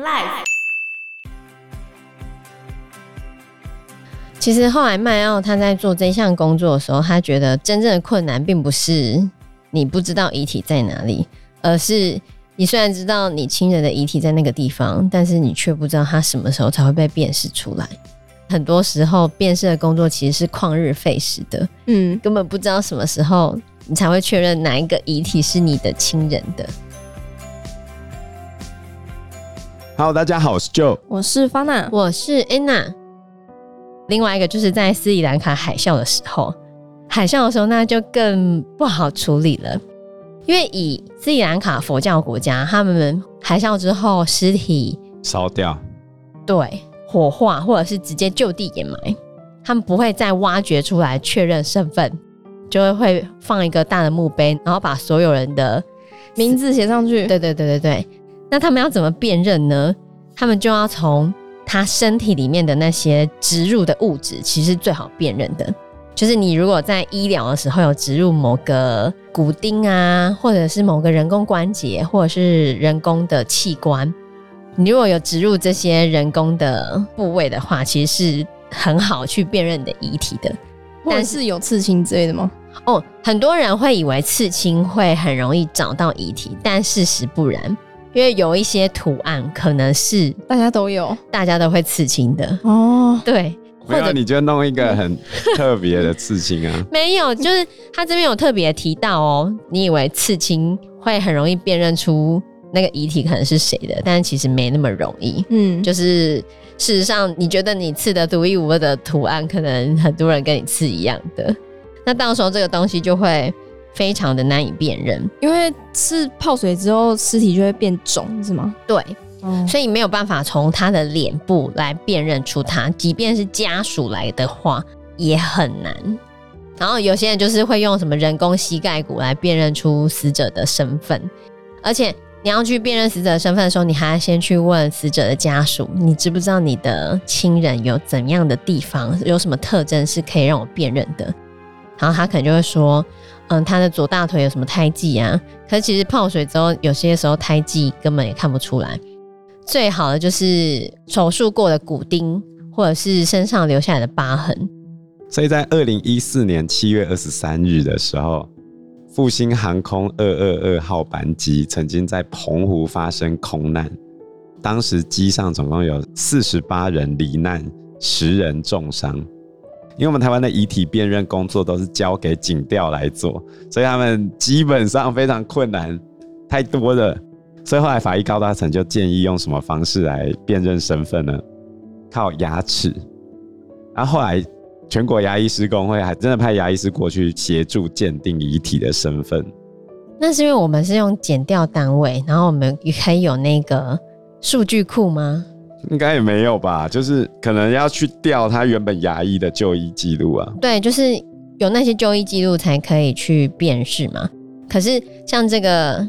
Life。其实后来麦奥他在做这项工作的时候，他觉得真正的困难并不是你不知道遗体在哪里，而是你虽然知道你亲人的遗体在那个地方，但是你却不知道他什么时候才会被辨识出来。很多时候辨识的工作其实是旷日费时的，嗯，根本不知道什么时候你才会确认哪一个遗体是你的亲人的。Hello，大家好，我是 Joe，我是 Fana，我是 Anna。另外一个就是在斯里兰卡海啸的时候，海啸的时候那就更不好处理了，因为以斯里兰卡佛教国家，他们海啸之后尸体烧掉，对，火化或者是直接就地掩埋，他们不会再挖掘出来确认身份，就会会放一个大的墓碑，然后把所有人的名字写上去。对对对对对。那他们要怎么辨认呢？他们就要从他身体里面的那些植入的物质，其实最好辨认的，就是你如果在医疗的时候有植入某个骨钉啊，或者是某个人工关节，或者是人工的器官，你如果有植入这些人工的部位的话，其实是很好去辨认你的遗体的。但是有刺青之类的吗？哦，很多人会以为刺青会很容易找到遗体，但事实不然。因为有一些图案可能是大家都有，大家都会刺青的哦。对，或者你就弄一个很特别的刺青啊？没有，就是他这边有特别提到哦。你以为刺青会很容易辨认出那个遗体可能是谁的，但其实没那么容易。嗯，就是事实上，你觉得你刺的独一无二的图案，可能很多人跟你刺一样的，那到时候这个东西就会。非常的难以辨认，因为是泡水之后尸体就会变肿，是吗？对，嗯，所以没有办法从他的脸部来辨认出他，即便是家属来的话也很难。然后有些人就是会用什么人工膝盖骨来辨认出死者的身份，而且你要去辨认死者的身份的时候，你还要先去问死者的家属，你知不知道你的亲人有怎样的地方，有什么特征是可以让我辨认的？然后他可能就会说。嗯，他的左大腿有什么胎记啊？可是其实泡水之后，有些时候胎记根本也看不出来。最好的就是手术过的骨钉，或者是身上留下来的疤痕。所以在二零一四年七月二十三日的时候，复兴航空二二二号班机曾经在澎湖发生空难，当时机上总共有四十八人罹难，十人重伤。因为我们台湾的遗体辨认工作都是交给警调来做，所以他们基本上非常困难，太多了。所以后来法医高大成就建议用什么方式来辨认身份呢？靠牙齿。然后后来全国牙医师公会还真的派牙医师过去协助鉴定遗体的身份。那是因为我们是用检调单位，然后我们也有那个数据库吗？应该也没有吧，就是可能要去调他原本牙医的就医记录啊。对，就是有那些就医记录才可以去辨识嘛。可是像这个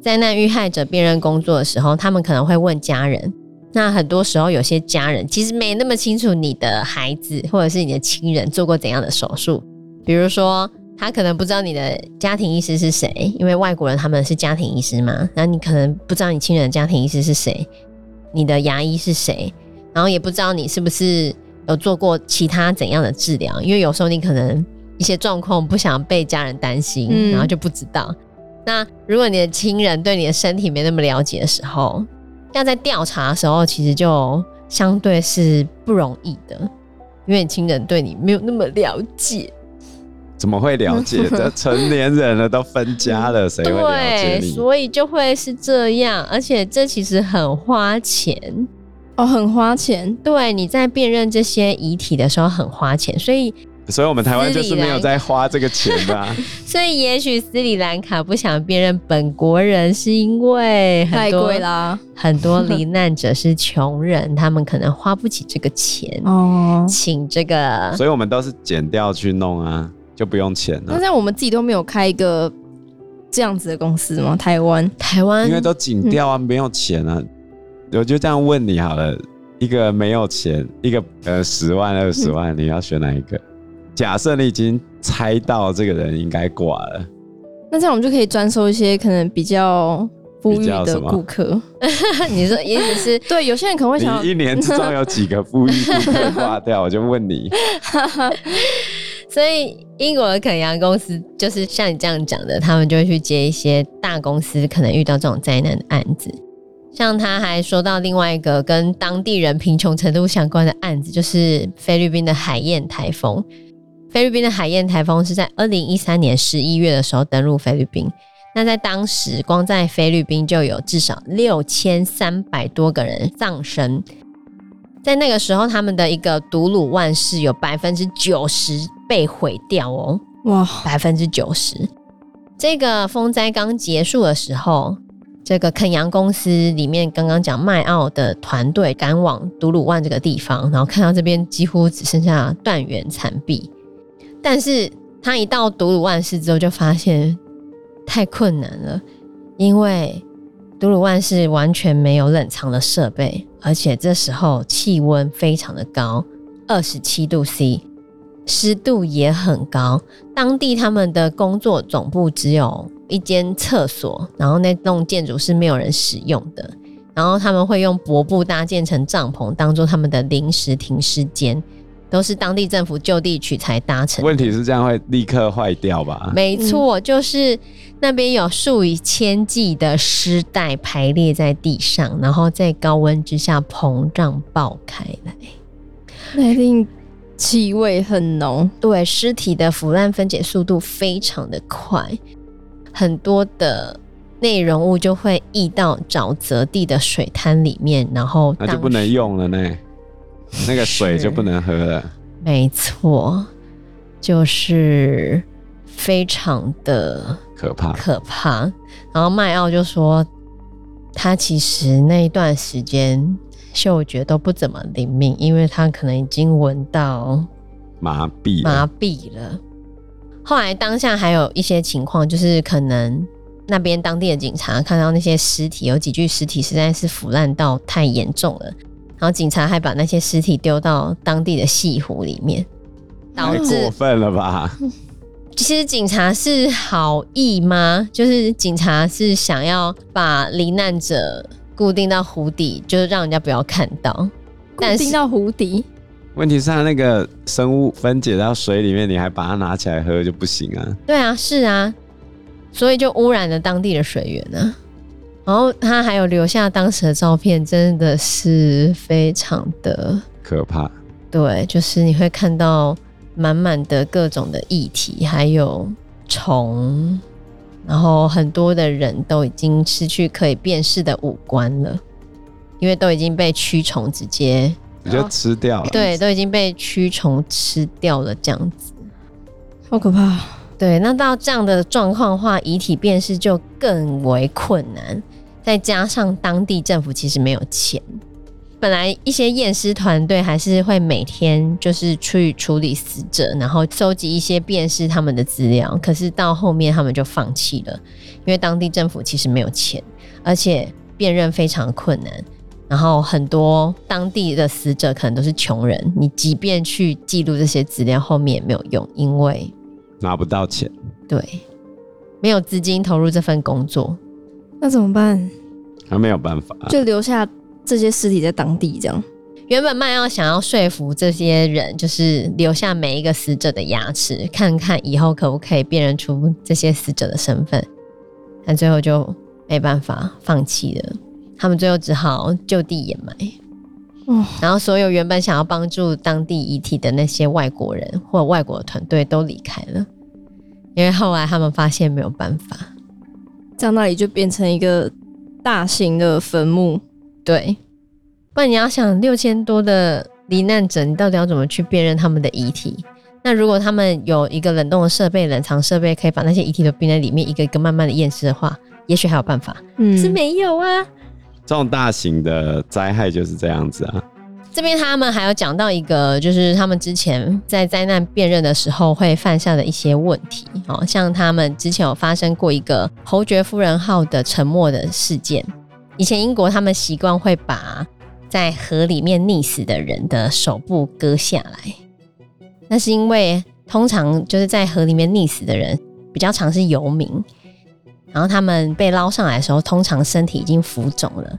灾难遇害者辨认工作的时候，他们可能会问家人。那很多时候有些家人其实没那么清楚你的孩子或者是你的亲人做过怎样的手术。比如说，他可能不知道你的家庭医师是谁，因为外国人他们是家庭医师嘛。那你可能不知道你亲人的家庭医师是谁。你的牙医是谁？然后也不知道你是不是有做过其他怎样的治疗，因为有时候你可能一些状况不想被家人担心，嗯，然后就不知道。那如果你的亲人对你的身体没那么了解的时候，要在调查的时候，其实就相对是不容易的，因为你亲人对你没有那么了解。怎么会了解？这 成年人了，都分家了，谁会了解你？所以就会是这样，而且这其实很花钱哦，很花钱。对，你在辨认这些遗体的时候很花钱，所以，所以我们台湾就是没有在花这个钱吧？所以也许斯里兰卡不想辨认本国人，是因为太贵啦。很多罹难者是穷人，他们可能花不起这个钱哦，请这个，所以我们都是剪掉去弄啊。就不用钱了。那像我们自己都没有开一个这样子的公司吗？台湾，台湾，因为都紧掉啊，没有钱啊。我就这样问你好了，一个没有钱，一个呃十万二十万，你要选哪一个？假设你已经猜到这个人应该挂了，那这样我们就可以专收一些可能比较富裕的顾客。你说意思是？对，有些人可能会想，你一年之中有几个富裕顾客挂掉？我就问你。所以英国的肯阳公司就是像你这样讲的，他们就会去接一些大公司可能遇到这种灾难的案子。像他还说到另外一个跟当地人贫穷程度相关的案子，就是菲律宾的海燕台风。菲律宾的海燕台风是在二零一三年十一月的时候登陆菲律宾。那在当时，光在菲律宾就有至少六千三百多个人丧生。在那个时候，他们的一个独鲁万市有百分之九十被毁掉哦。哇，百分之九十！这个风灾刚结束的时候。这个肯阳公司里面，刚刚讲麦奥的团队赶往独鲁万这个地方，然后看到这边几乎只剩下断垣残壁。但是他一到独鲁万市之后，就发现太困难了，因为独鲁万市完全没有冷藏的设备，而且这时候气温非常的高，二十七度 C，湿度也很高。当地他们的工作总部只有。一间厕所，然后那栋建筑是没有人使用的，然后他们会用薄布搭建成帐篷，当做他们的临时停尸间，都是当地政府就地取材搭成。问题是这样会立刻坏掉吧？没错，就是那边有数以千计的尸袋排列在地上，然后在高温之下膨胀爆开来，那一定气味很浓。对，尸体的腐烂分解速度非常的快。很多的内容物就会溢到沼泽地的水滩里面，然后那就不能用了呢，那个水就不能喝了。没错，就是非常的可怕，可怕。然后麦奥就说，他其实那一段时间嗅觉都不怎么灵敏，因为他可能已经闻到麻痹麻痹了。后来当下还有一些情况，就是可能那边当地的警察看到那些尸体，有几具尸体实在是腐烂到太严重了，然后警察还把那些尸体丢到当地的西湖里面，导致过分了吧？其实警察是好意吗？就是警察是想要把罹难者固定到湖底，就是让人家不要看到，固定到湖底。问题是它那个生物分解到水里面，你还把它拿起来喝就不行啊？对啊，是啊，所以就污染了当地的水源啊。然后他还有留下当时的照片，真的是非常的可怕。对，就是你会看到满满的各种的液体，还有虫，然后很多的人都已经失去可以辨识的五官了，因为都已经被蛆虫直接。直接吃掉了，对，都已经被蛆虫吃掉了，这样子，好可怕。对，那到这样的状况的话，遗体辨识就更为困难。再加上当地政府其实没有钱，本来一些验尸团队还是会每天就是去处理死者，然后收集一些辨识他们的资料。可是到后面他们就放弃了，因为当地政府其实没有钱，而且辨认非常困难。然后很多当地的死者可能都是穷人，你即便去记录这些资料，后面也没有用，因为拿不到钱。对，没有资金投入这份工作，那怎么办？还没有办法，就留下这些尸体在当地这样。原本曼要想要说服这些人，就是留下每一个死者的牙齿，看看以后可不可以辨认出这些死者的身份，但最后就没办法，放弃了。他们最后只好就地掩埋，嗯，然后所有原本想要帮助当地遗体的那些外国人或外国团队都离开了，因为后来他们发现没有办法，这样那里就变成一个大型的坟墓。对，不然你要想六千多的罹难者，你到底要怎么去辨认他们的遗体？那如果他们有一个冷冻的设备、冷藏设备，可以把那些遗体都冰在里面，一个一个慢慢的验尸的话，也许还有办法。嗯，是没有啊。这种大型的灾害就是这样子啊。这边他们还有讲到一个，就是他们之前在灾难辨认的时候会犯下的一些问题，哦，像他们之前有发生过一个侯爵夫人号的沉没的事件。以前英国他们习惯会把在河里面溺死的人的手部割下来，那是因为通常就是在河里面溺死的人比较常是游民。然后他们被捞上来的时候，通常身体已经浮肿了，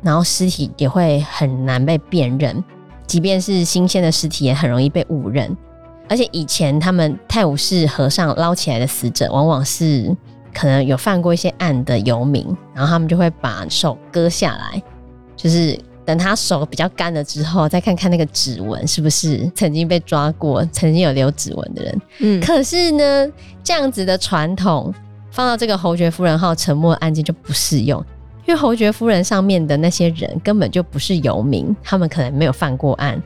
然后尸体也会很难被辨认，即便是新鲜的尸体，也很容易被误认。而且以前他们泰晤士河上捞起来的死者，往往是可能有犯过一些案的游民，然后他们就会把手割下来，就是等他手比较干了之后，再看看那个指纹是不是曾经被抓过、曾经有留指纹的人。嗯，可是呢，这样子的传统。放到这个侯爵夫人号沉没案件就不适用，因为侯爵夫人上面的那些人根本就不是游民，他们可能没有犯过案。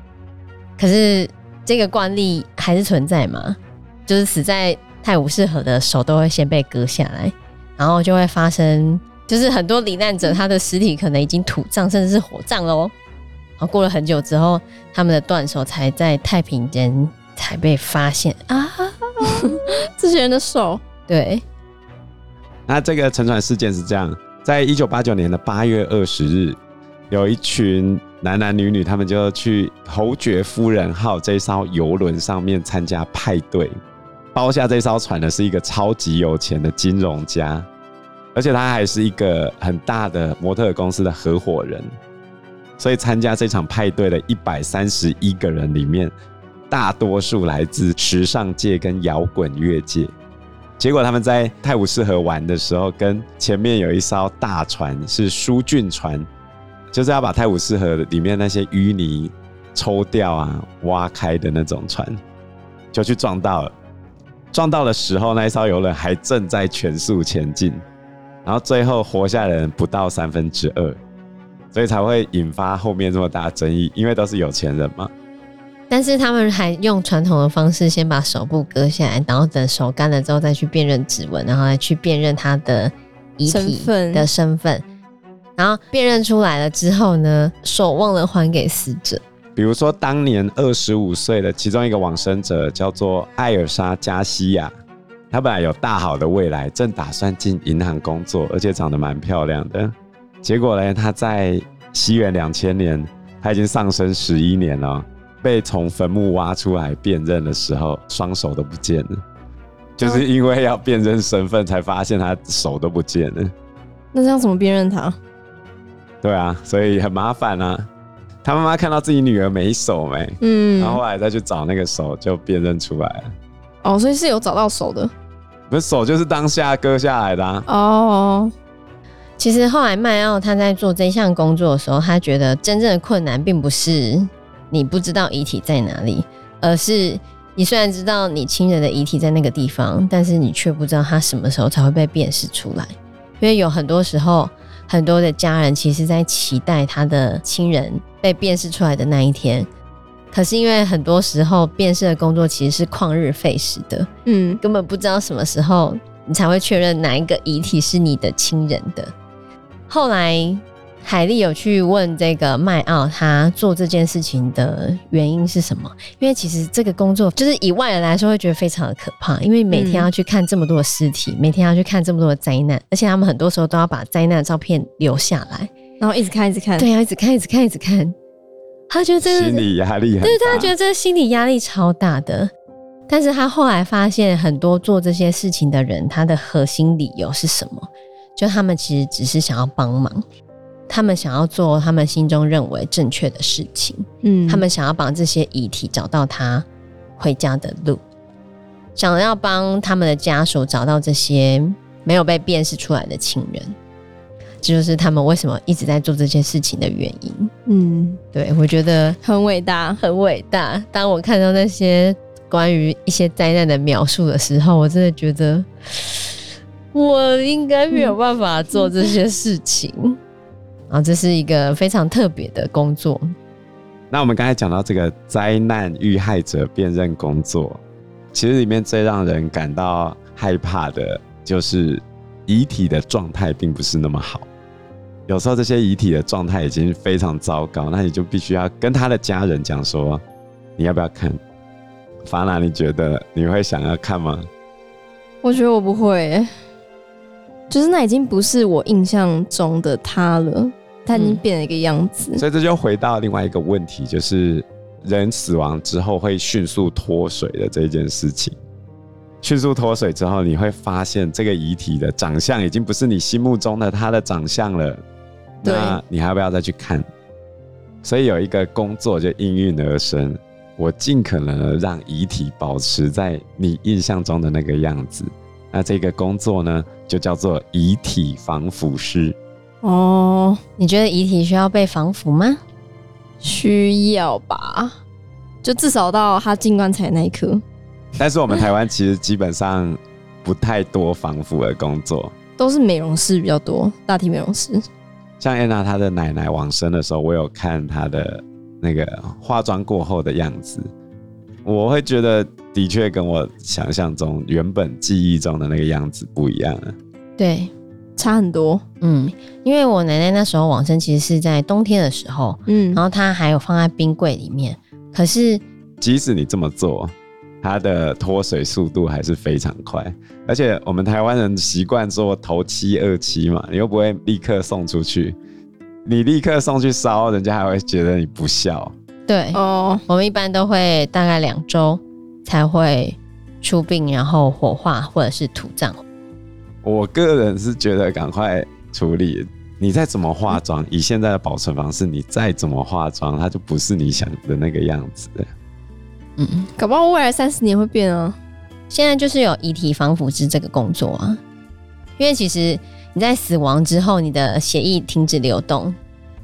可是这个惯例还是存在嘛？就是死在泰晤士河的手都会先被割下来，然后就会发生，就是很多罹难者他的尸体可能已经土葬甚至是火葬喽。然后过了很久之后，他们的断手才在太平间才被发现啊！这些人的手，对。那这个沉船事件是这样，在一九八九年的八月二十日，有一群男男女女，他们就去侯爵夫人号这艘游轮上面参加派对。包下这艘船的是一个超级有钱的金融家，而且他还是一个很大的模特公司的合伙人。所以参加这场派对的一百三十一个人里面，大多数来自时尚界跟摇滚乐界。结果他们在泰晤士河玩的时候，跟前面有一艘大船是疏浚船，就是要把泰晤士河里面那些淤泥抽掉啊、挖开的那种船，就去撞到了。撞到的时候，那一艘游轮还正在全速前进，然后最后活下来的人不到三分之二，所以才会引发后面这么大的争议，因为都是有钱人嘛。但是他们还用传统的方式，先把手部割下来，然后等手干了之后再去辨认指纹，然后再去辨认他的遗体的身份。然后辨认出来了之后呢，手忘了还给死者。比如说，当年二十五岁的其中一个往生者叫做艾尔莎·加西亚，她本来有大好的未来，正打算进银行工作，而且长得蛮漂亮的。结果呢，她在西元两千年，她已经丧生十一年了。被从坟墓挖出来辨认的时候，双手都不见了，就是因为要辨认身份，才发现她手都不见了。那这样怎么辨认她？对啊，所以很麻烦啊。他妈妈看到自己女儿没手没，嗯，然后后来再去找那个手，就辨认出来了。哦，所以是有找到手的，不是手就是当下割下来的啊。哦，其实后来麦奥他在做这项工作的时候，他觉得真正的困难并不是。你不知道遗体在哪里，而是你虽然知道你亲人的遗体在那个地方，但是你却不知道他什么时候才会被辨识出来。因为有很多时候，很多的家人其实在期待他的亲人被辨识出来的那一天，可是因为很多时候辨识的工作其实是旷日费时的，嗯，根本不知道什么时候你才会确认哪一个遗体是你的亲人的。后来。海莉有去问这个麦奥，他做这件事情的原因是什么？因为其实这个工作就是以外人来说会觉得非常的可怕，因为每天要去看这么多的尸体，嗯、每天要去看这么多的灾难，而且他们很多时候都要把灾难的照片留下来，然后一直看，一直看，对啊，一直看，一直看，一直看。他觉得这个心理压力很大，对，他觉得这个心理压力超大的。但是他后来发现，很多做这些事情的人，他的核心理由是什么？就他们其实只是想要帮忙。他们想要做他们心中认为正确的事情，嗯，他们想要帮这些遗体找到他回家的路，想要帮他们的家属找到这些没有被辨识出来的亲人，这就是他们为什么一直在做这件事情的原因。嗯，对，我觉得很伟大，很伟大。当我看到那些关于一些灾难的描述的时候，我真的觉得我应该没有办法做这些事情。啊，这是一个非常特别的工作。那我们刚才讲到这个灾难遇害者辨认工作，其实里面最让人感到害怕的就是遗体的状态并不是那么好。有时候这些遗体的状态已经非常糟糕，那你就必须要跟他的家人讲说，你要不要看？法拉，你觉得你会想要看吗？我觉得我不会，就是那已经不是我印象中的他了。他已经变了一个样子，嗯，所以这就回到另外一个问题，就是人死亡之后会迅速脱水的这件事情。迅速脱水之后，你会发现这个遗体的长相已经不是你心目中的他的长相了。对那你还要不要再去看？所以有一个工作就应运而生，我尽可能的让遗体保持在你印象中的那个样子。那这个工作呢，就叫做遗体防腐师。哦，你觉得遗体需要被防腐吗？需要吧，就至少到他进棺材那一刻。但是我们台湾其实基本上不太多防腐的工作，都是美容师比较多，大体美容师。像安娜她的奶奶往生的时候，我有看她的那个化妆过后的样子，我会觉得的确跟我想象中原本记忆中的那个样子不一样了。对，差很多。嗯，因为我奶奶那时候往生其实是在冬天的时候，嗯，然后她还有放在冰柜里面，可是即使你这么做。它的脱水速度还是非常快，而且我们台湾人习惯做头七二七嘛，你又不会立刻送出去，你立刻送去烧，人家还会觉得你不孝。对哦，我们一般都会大概两周才会出殡，然后火化或者是土葬。我个人是觉得赶快处理，你再怎么化妆，以现在的保存方式，你再怎么化妆，它就不是你想的那个样子。嗯，搞不好未来三十年会变啊！现在就是有遗体防腐师这个工作啊，因为其实你在死亡之后，你的血液停止流动，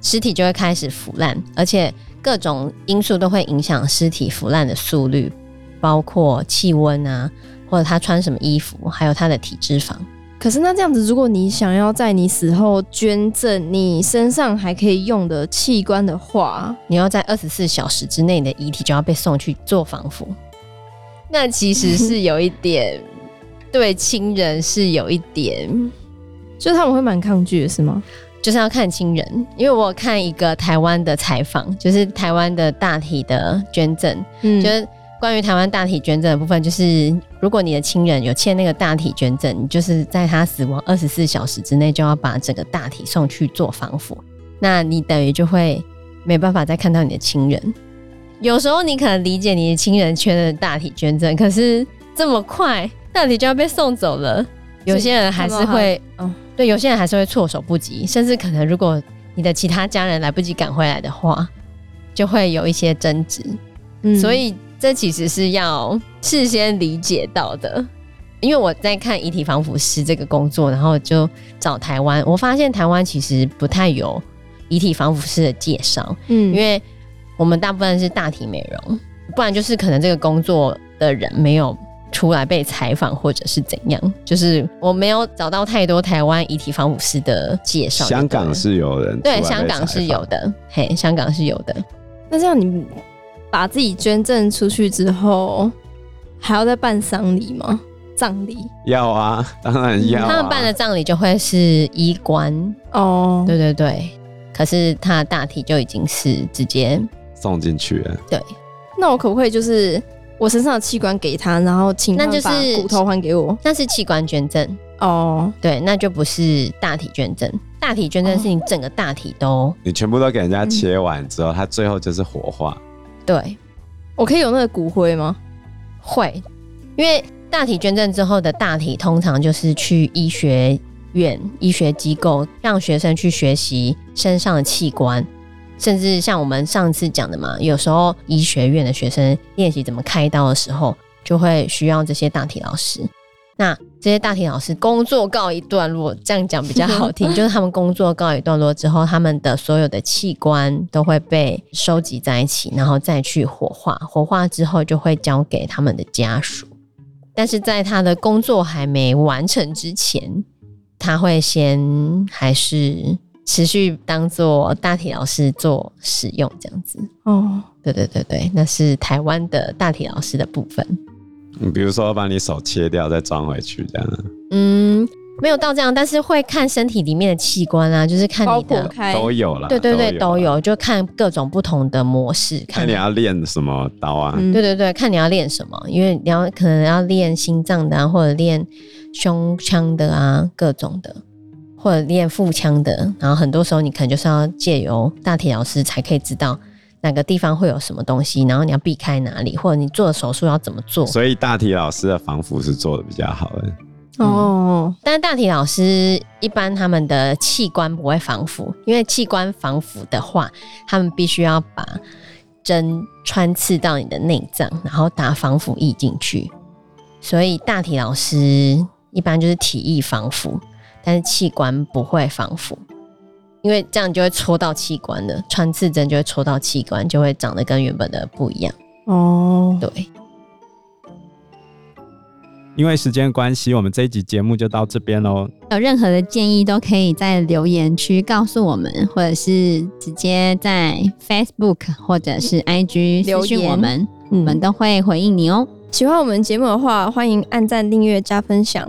尸体就会开始腐烂，而且各种因素都会影响尸体腐烂的速率，包括气温啊，或者他穿什么衣服，还有他的体脂肪。可是那这样子，如果你想要在你死后捐赠你身上还可以用的器官的话，你要在二十四小时之内，你的遗体就要被送去做防腐。那其实是有一点对亲人是有一点，就是他们会蛮抗拒的，是吗？就是要看亲人，因为我看一个台湾的采访，就是台湾的大体的捐赠，嗯，就是。关于台湾大体捐赠的部分，就是如果你的亲人有欠那个大体捐赠，你就是在他死亡二十四小时之内就要把整个大体送去做防腐，那你等于就会没办法再看到你的亲人。有时候你可能理解你的亲人缺了大体捐赠，可是这么快大体就要被送走了，有些人还是会，嗯，对，有些人还是会措手不及，甚至可能如果你的其他家人来不及赶回来的话，就会有一些争执，嗯，所以。这其实是要事先理解到的，因为我在看遗体防腐师这个工作，然后就找台湾，我发现台湾其实不太有遗体防腐师的介绍，嗯，因为我们大部分是大体美容，不然就是可能这个工作的人没有出来被采访，或者是怎样，就是我没有找到太多台湾遗体防腐师的介绍。香港是有人，对，香港是有的，嘿，香港是有的。那这样你。把自己捐赠出去之后，还要再办丧礼吗？葬礼要啊，当然要啊。他们办的葬礼就会是衣冠哦，对对对。可是他的大体就已经是直接送进去了。对，那我可不可以就是我身上的器官给他，然后请他把骨头还给我？那是器官捐赠哦，对，那就不是大体捐赠。大体捐赠是你整个大体都，你全部都给人家切完之后，他最后就是火化。对，我可以有那个骨灰吗？会，因为大体捐赠之后的大体，通常就是去医学院、医学机构，让学生去学习身上的器官，甚至像我们上次讲的嘛，有时候医学院的学生练习怎么开刀的时候，就会需要这些大体老师。那这些大体老师工作告一段落，这样讲比较好听，就是他们工作告一段落之后，他们的所有的器官都会被收集在一起，然后再去火化。火化之后就会交给他们的家属，但是在他的工作还没完成之前，他会先还是持续当做大体老师做使用这样子。哦，对对对对，那是台湾的大体老师的部分。你比如说把你手切掉再装回去这样？嗯，没有到这样，但是会看身体里面的器官啊，就是看你的都有了，对对对，都有，就看各种不同的模式，看你要练什么刀啊？对对对，看你要练什么，因为你要可能要练心脏的啊，或者练胸腔的啊，各种的，或者练腹腔的，然后很多时候你可能就是要借由大体老师才可以知道哪个地方会有什么东西，然后你要避开哪里，或者你做手术要怎么做。所以大体老师的防腐是做的比较好的。哦，但是大体老师一般他们的器官不会防腐，因为器官防腐的话，他们必须要把针穿刺到你的内脏，然后打防腐液进去。所以大体老师一般就是体液防腐，但是器官不会防腐，因为这样就会戳到器官的，穿刺针就会戳到器官，就会长得跟原本的不一样。哦，对。因为时间关系，我们这一集节目就到这边喽。有任何的建议都可以在留言区告诉我们，或者是直接在 Facebook 或者是 IG 留言我们，我们都会回应你哦。喜欢我们节目的话，欢迎按赞、订阅、加分享。